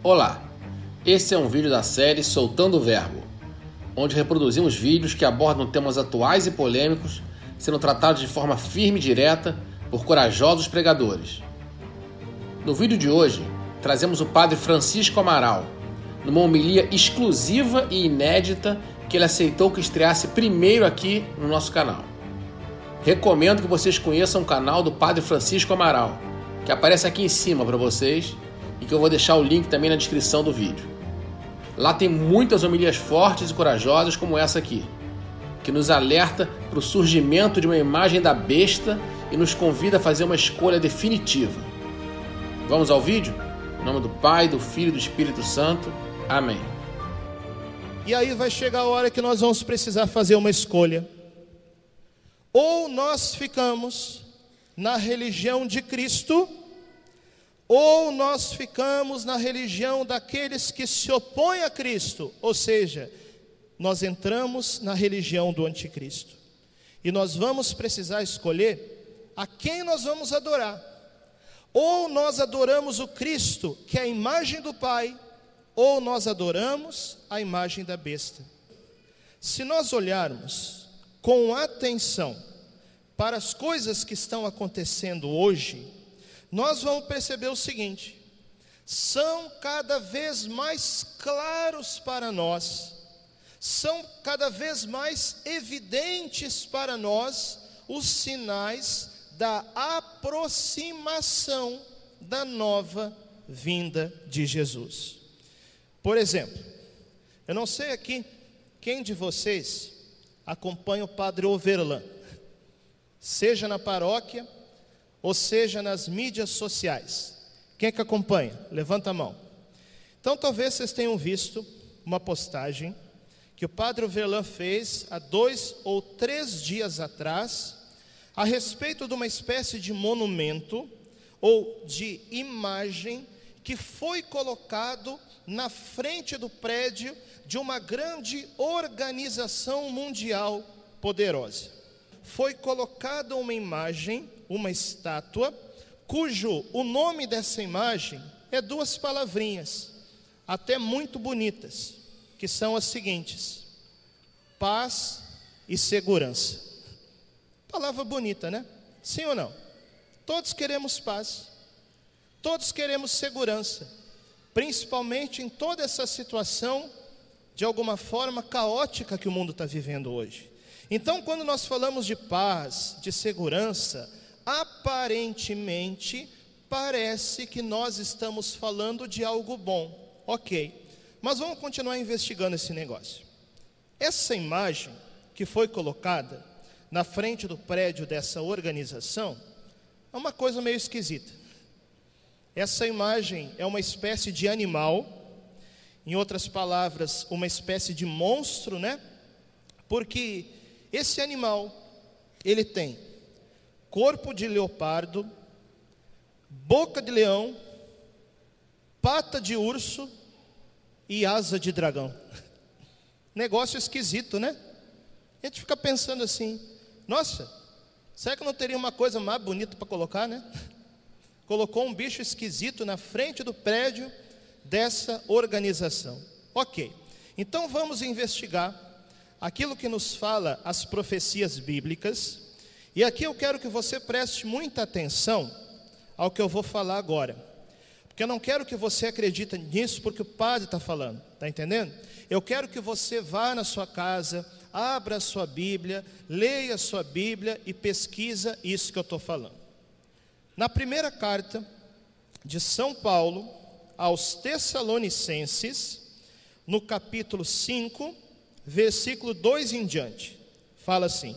Olá, esse é um vídeo da série Soltando o Verbo, onde reproduzimos vídeos que abordam temas atuais e polêmicos, sendo tratados de forma firme e direta por corajosos pregadores. No vídeo de hoje, trazemos o Padre Francisco Amaral, numa homilia exclusiva e inédita que ele aceitou que estreasse primeiro aqui no nosso canal. Recomendo que vocês conheçam o canal do Padre Francisco Amaral, que aparece aqui em cima para vocês e que eu vou deixar o link também na descrição do vídeo. Lá tem muitas homilias fortes e corajosas como essa aqui, que nos alerta para o surgimento de uma imagem da besta e nos convida a fazer uma escolha definitiva. Vamos ao vídeo? Em nome do Pai, do Filho e do Espírito Santo. Amém. E aí vai chegar a hora que nós vamos precisar fazer uma escolha. Ou nós ficamos na religião de Cristo, ou nós ficamos na religião daqueles que se opõem a Cristo, ou seja, nós entramos na religião do anticristo. E nós vamos precisar escolher a quem nós vamos adorar. Ou nós adoramos o Cristo, que é a imagem do Pai, ou nós adoramos a imagem da besta. Se nós olharmos com atenção para as coisas que estão acontecendo hoje, nós vamos perceber o seguinte: são cada vez mais claros para nós, são cada vez mais evidentes para nós os sinais da aproximação da nova vinda de Jesus. Por exemplo, eu não sei aqui quem de vocês acompanha o Padre Overlan, seja na paróquia ou seja nas mídias sociais. Quem é que acompanha? Levanta a mão. Então talvez vocês tenham visto uma postagem que o Padre Overlan fez há dois ou três dias atrás a respeito de uma espécie de monumento ou de imagem que foi colocado na frente do prédio de uma grande organização mundial poderosa. Foi colocada uma imagem, uma estátua, cujo o nome dessa imagem é duas palavrinhas, até muito bonitas, que são as seguintes: paz e segurança. Palavra bonita, né? Sim ou não? Todos queremos paz, todos queremos segurança, principalmente em toda essa situação, de alguma forma, caótica que o mundo está vivendo hoje. Então, quando nós falamos de paz, de segurança, aparentemente parece que nós estamos falando de algo bom, ok, mas vamos continuar investigando esse negócio. Essa imagem que foi colocada na frente do prédio dessa organização é uma coisa meio esquisita. Essa imagem é uma espécie de animal, em outras palavras, uma espécie de monstro, né? Porque esse animal, ele tem corpo de leopardo, boca de leão, pata de urso e asa de dragão. Negócio esquisito, né? A gente fica pensando assim: nossa, será que não teria uma coisa mais bonita para colocar, né? Colocou um bicho esquisito na frente do prédio dessa organização. Ok, então vamos investigar aquilo que nos fala as profecias bíblicas, e aqui eu quero que você preste muita atenção ao que eu vou falar agora, porque eu não quero que você acredite nisso porque o padre está falando, está entendendo? Eu quero que você vá na sua casa, abra a sua Bíblia, leia a sua Bíblia e pesquisa isso que eu estou falando. Na primeira carta de São Paulo aos Tessalonicenses, no capítulo 5, versículo 2 em diante, fala assim: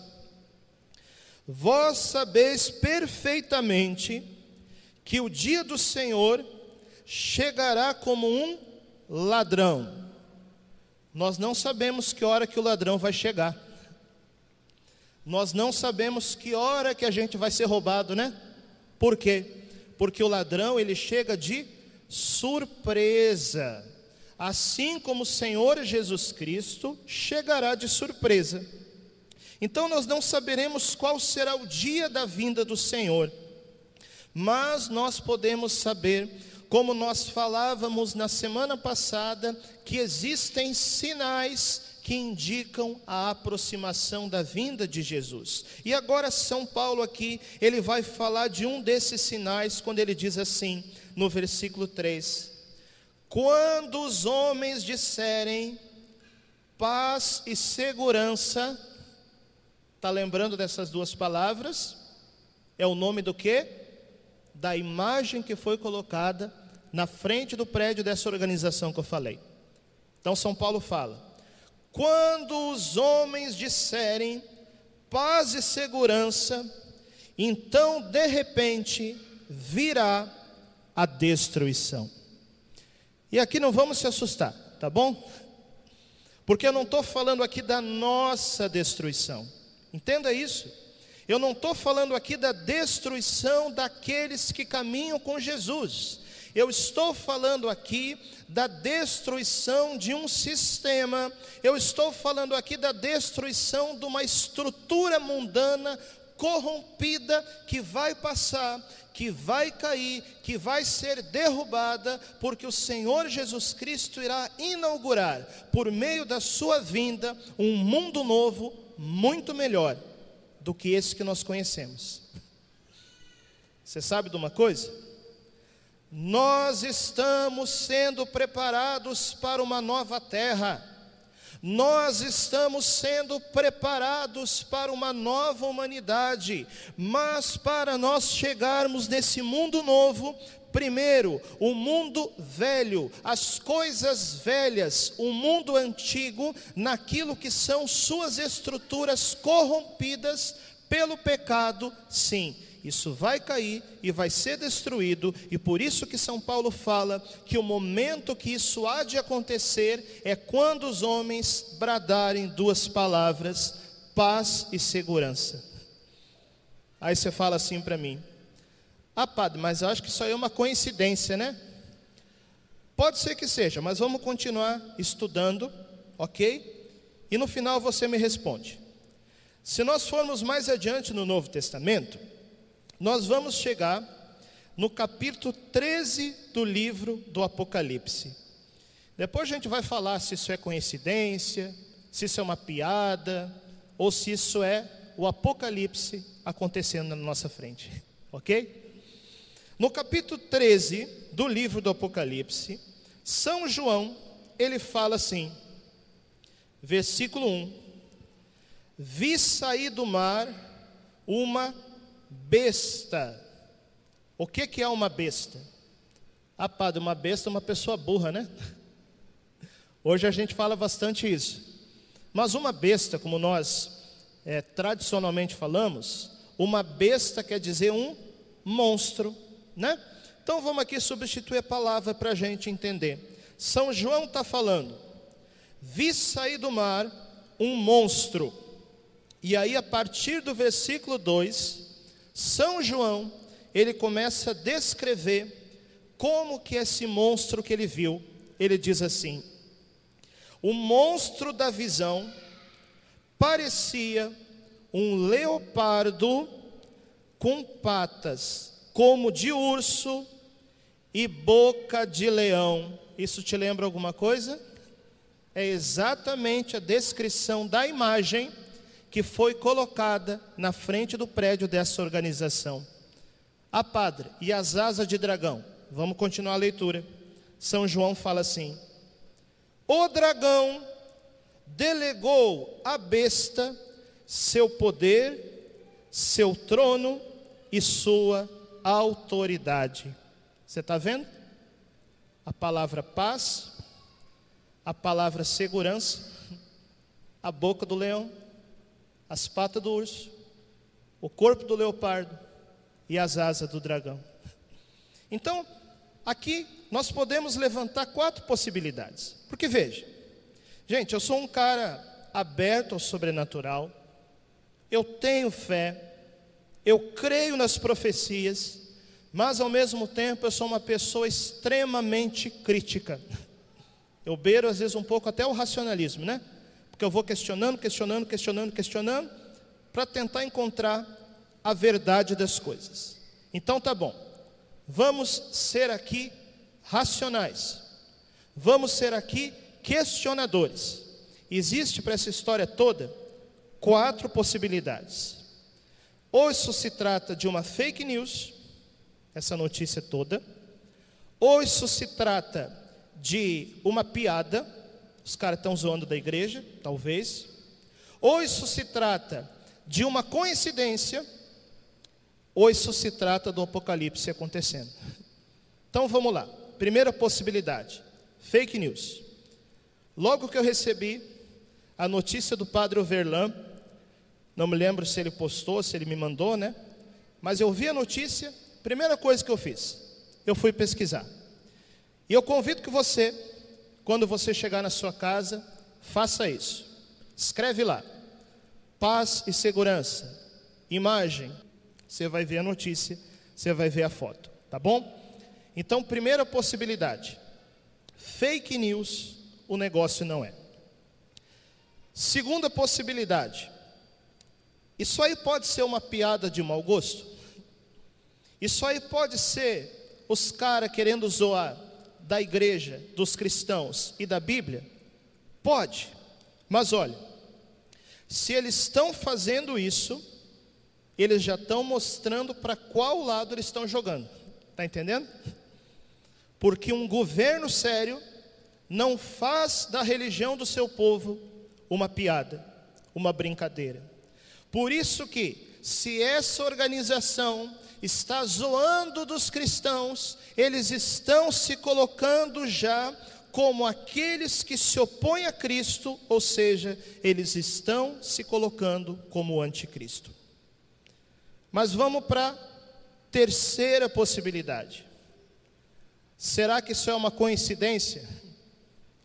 Vós sabeis perfeitamente que o dia do Senhor chegará como um ladrão. Nós não sabemos que hora que o ladrão vai chegar. Nós não sabemos que hora que a gente vai ser roubado, né? Por quê? Porque o ladrão ele chega de surpresa. Assim como o Senhor Jesus Cristo chegará de surpresa. Então nós não saberemos qual será o dia da vinda do Senhor, mas nós podemos saber como nós falávamos na semana passada, que existem sinais que indicam a aproximação da vinda de Jesus. E agora São Paulo aqui, ele vai falar de um desses sinais quando ele diz assim, no versículo 3: Quando os homens disserem paz e segurança, está lembrando dessas duas palavras? É o nome do que? Da imagem que foi colocada na frente do prédio dessa organização que eu falei. Então São Paulo fala: quando os homens disserem paz e segurança, então de repente virá a destruição. E aqui não vamos se assustar, tá bom? Porque eu não estou falando aqui da nossa destruição, entenda isso. Eu não estou falando aqui da destruição daqueles que caminham com Jesus. Eu estou falando aqui da destruição de um sistema, eu estou falando aqui da destruição de uma estrutura mundana corrompida que vai passar, que vai cair, que vai ser derrubada, porque o Senhor Jesus Cristo irá inaugurar, por meio da sua vinda, um mundo novo, muito melhor do que esse que nós conhecemos. Você sabe de uma coisa? Nós estamos sendo preparados para uma nova terra. Nós estamos sendo preparados para uma nova humanidade, mas para nós chegarmos nesse mundo novo, primeiro, o mundo velho, as coisas velhas, o mundo antigo, naquilo que são suas estruturas corrompidas pelo pecado, sim isso vai cair e vai ser destruído, e por isso que São Paulo fala que o momento que isso há de acontecer é quando os homens bradarem duas palavras: paz e segurança. Aí você fala assim para mim: Ah, padre, mas acho que isso aí é uma coincidência, né? Pode ser que seja, mas vamos continuar estudando, ok? E no final você me responde. Se nós formos mais adiante no Novo Testamento, nós vamos chegar no capítulo 13 do livro do Apocalipse. Depois a gente vai falar se isso é coincidência, se isso é uma piada, ou se isso é o Apocalipse acontecendo na nossa frente, ok? No capítulo 13 do livro do Apocalipse, São João, ele fala assim, versículo 1: Vi sair do mar uma besta. O que, que é uma besta? Ah, padre, uma besta é uma pessoa burra, né? Hoje a gente fala bastante isso. Mas uma besta, como nós é, tradicionalmente falamos, uma besta quer dizer um monstro, né? Então vamos aqui substituir a palavra para a gente entender. São João está falando, vi sair do mar um monstro. E aí, a partir do versículo 2, são João, ele começa a descrever como que esse monstro que ele viu, ele diz assim: O monstro da visão parecia um leopardo com patas como de urso e boca de leão. Isso te lembra alguma coisa? É exatamente a descrição da imagem que foi colocada na frente do prédio dessa organização. A padre e as asas de dragão. Vamos continuar a leitura. São João fala assim: O dragão delegou à besta seu poder, seu trono e sua autoridade. Você está vendo? A palavra paz, a palavra segurança, a boca do leão, as patas do urso, o corpo do leopardo e as asas do dragão. Então, aqui nós podemos levantar quatro possibilidades. Porque veja, gente, eu sou um cara aberto ao sobrenatural, eu tenho fé, eu creio nas profecias, mas ao mesmo tempo eu sou uma pessoa extremamente crítica. Eu beiro às vezes um pouco até o racionalismo, né? Porque eu vou questionando, questionando, questionando, questionando, para tentar encontrar a verdade das coisas. Então tá bom, vamos ser aqui racionais. Vamos ser aqui questionadores. Existe para essa história toda quatro possibilidades. Ou isso se trata de uma fake news, essa notícia toda, ou isso se trata de uma piada, os caras estão zoando da igreja, talvez, ou isso se trata de uma coincidência, ou isso se trata do apocalipse acontecendo. Então vamos lá. Primeira possibilidade: fake news. Logo que eu recebi a notícia do padre Overlan, não me lembro se ele postou, se ele me mandou, né? Mas eu vi a notícia, primeira coisa que eu fiz, eu fui pesquisar. E eu convido que você, quando você chegar na sua casa, faça isso. Escreve lá: paz e segurança, imagem. Você vai ver a notícia, você vai ver a foto, tá bom? Então, primeira possibilidade: fake news, o negócio não é. Segunda possibilidade: isso aí pode ser uma piada de mau gosto? Isso aí pode ser os caras querendo zoar da igreja, dos cristãos e da Bíblia? Pode, mas olha, se eles estão fazendo isso, eles já estão mostrando para qual lado eles estão jogando, está entendendo? Porque um governo sério não faz da religião do seu povo uma piada, uma brincadeira. Por isso que, se essa organização está zoando dos cristãos, eles estão se colocando já como aqueles que se opõem a Cristo, ou seja, eles estão se colocando como anticristo. Mas vamos para a terceira possibilidade. Será que isso é uma coincidência?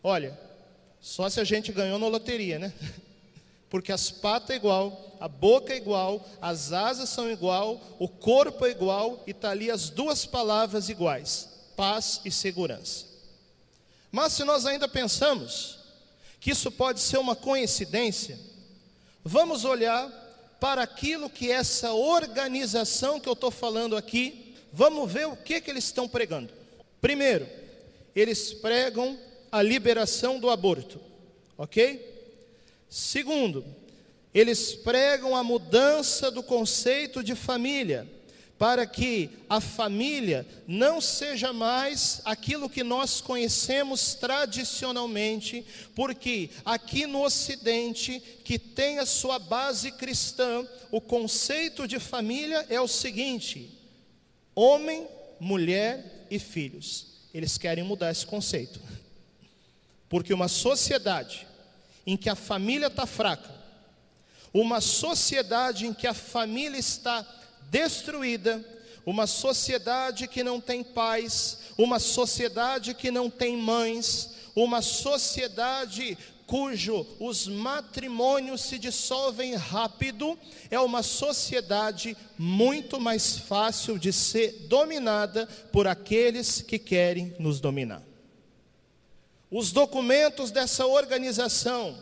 Olha, só se a gente ganhou na loteria, né? Porque as patas é igual, a boca é igual, as asas são igual, o corpo é igual e está ali as duas palavras iguais: paz e segurança. Mas se nós ainda pensamos que isso pode ser uma coincidência, vamos olhar para aquilo que essa organização que eu estou falando aqui, vamos ver o que, que eles estão pregando. Primeiro, eles pregam a liberação do aborto, ok? Segundo, eles pregam a mudança do conceito de família, para que a família não seja mais aquilo que nós conhecemos tradicionalmente, porque aqui no Ocidente, que tem a sua base cristã, o conceito de família é o seguinte: homem, mulher e filhos. Eles querem mudar esse conceito, porque uma sociedade em que a família está fraca, uma sociedade em que a família está destruída, uma sociedade que não tem pais, uma sociedade que não tem mães, uma sociedade cujo os matrimônios se dissolvem rápido, é uma sociedade muito mais fácil de ser dominada por aqueles que querem nos dominar. Os documentos dessa organização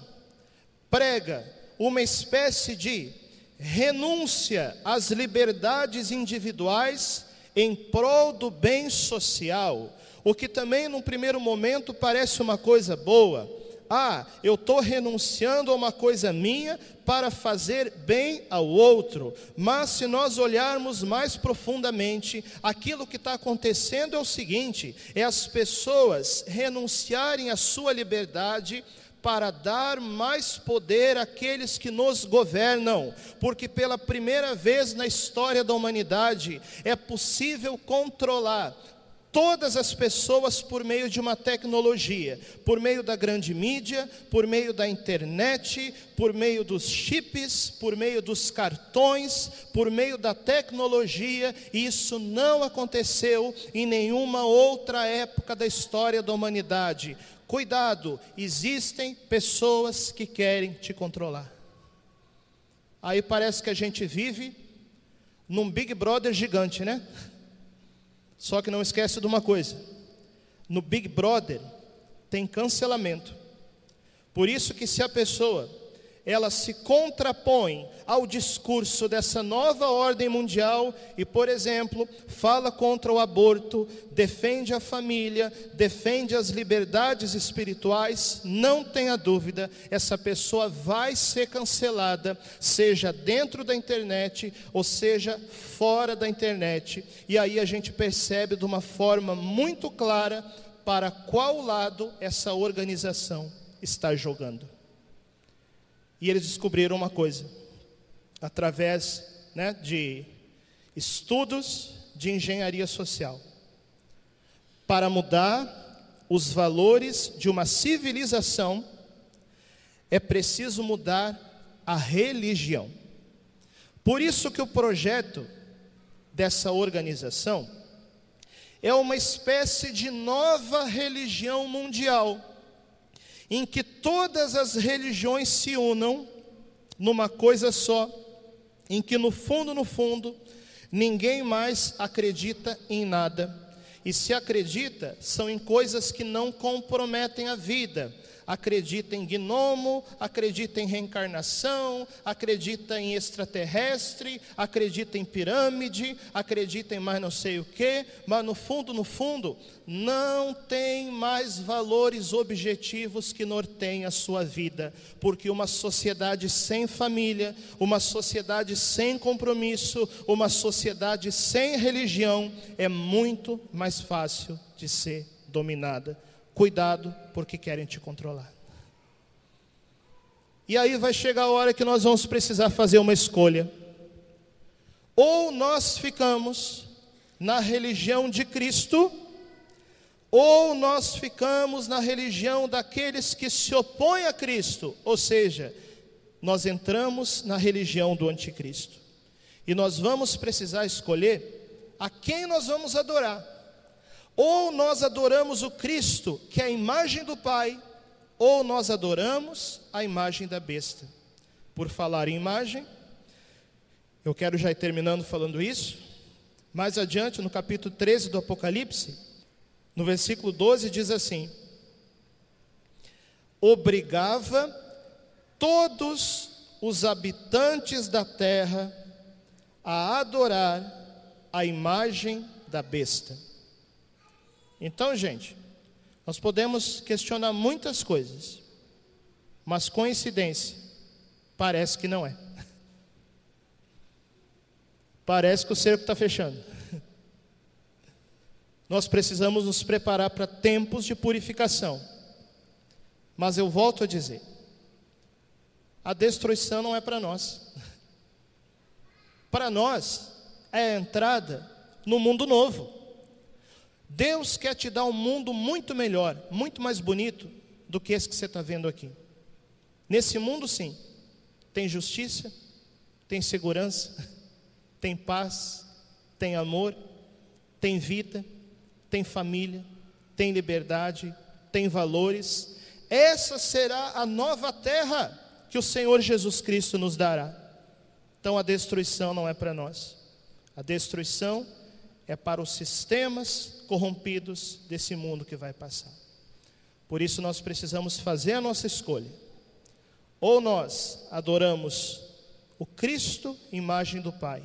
prega uma espécie de renúncia às liberdades individuais em prol do bem social, o que também num primeiro momento parece uma coisa boa, ah, eu estou renunciando a uma coisa minha para fazer bem ao outro. Mas se nós olharmos mais profundamente, aquilo que está acontecendo é o seguinte: é as pessoas renunciarem à sua liberdade para dar mais poder àqueles que nos governam, porque pela primeira vez na história da humanidade é possível controlar todas as pessoas por meio de uma tecnologia, por meio da grande mídia, por meio da internet, por meio dos chips, por meio dos cartões, por meio da tecnologia, e isso não aconteceu em nenhuma outra época da história da humanidade. Cuidado, existem pessoas que querem te controlar. Aí parece que a gente vive num Big Brother gigante, né? Só que não esquece de uma coisa: no Big Brother tem cancelamento. Por isso que se a pessoa ela se contrapõe ao discurso dessa nova ordem mundial e, por exemplo, fala contra o aborto, defende a família, defende as liberdades espirituais, não tenha dúvida, essa pessoa vai ser cancelada, seja dentro da internet ou seja fora da internet. E aí a gente percebe de uma forma muito clara para qual lado essa organização está jogando. E eles descobriram uma coisa, através né, de estudos de engenharia social, para mudar os valores de uma civilização, é preciso mudar a religião. Por isso que o projeto dessa organização é uma espécie de nova religião mundial em que todas as religiões se unam numa coisa só, em que no fundo, no fundo, ninguém mais acredita em nada. E se acredita, são em coisas que não comprometem a vida, acredita em gnomo, acredita em reencarnação, acredita em extraterrestre, acredita em pirâmide, acredita em mais não sei o que, mas no fundo, no fundo, não tem mais valores objetivos que norteiem a sua vida, porque uma sociedade sem família, uma sociedade sem compromisso, uma sociedade sem religião é muito mais fácil de ser dominada Cuidado, porque querem te controlar. E aí vai chegar a hora que nós vamos precisar fazer uma escolha. Ou nós ficamos na religião de Cristo, ou nós ficamos na religião daqueles que se opõem a Cristo, ou seja, nós entramos na religião do anticristo. E nós vamos precisar escolher a quem nós vamos adorar. Ou nós adoramos o Cristo, que é a imagem do Pai, ou nós adoramos a imagem da besta. Por falar em imagem, eu quero já ir terminando falando isso. Mais adiante, no capítulo 13 do Apocalipse, no versículo 12, diz assim: Obrigava todos os habitantes da terra a adorar a imagem da besta. Então, gente, nós podemos questionar muitas coisas, mas coincidência, parece que não é. Parece que o cerco está fechando. Nós precisamos nos preparar para tempos de purificação. Mas eu volto a dizer: a destruição não é para nós. Para nós é a entrada no mundo novo. Deus quer te dar um mundo muito melhor, muito mais bonito do que esse que você está vendo aqui. Nesse mundo, sim, tem justiça, tem segurança, tem paz, tem amor, tem vida, tem família, tem liberdade, tem valores. Essa será a nova terra que o Senhor Jesus Cristo nos dará. Então a destruição não é para nós. A destruição é para os sistemas corrompidos desse mundo que vai passar. Por isso nós precisamos fazer a nossa escolha. Ou nós adoramos o Cristo, imagem do Pai,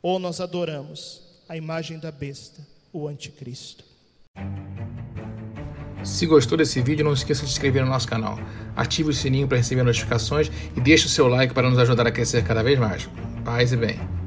ou nós adoramos a imagem da besta, o anticristo. Se gostou desse vídeo, não esqueça de se inscrever no nosso canal. Ative o sininho para receber notificações e deixe o seu like para nos ajudar a crescer cada vez mais. Paz e bem.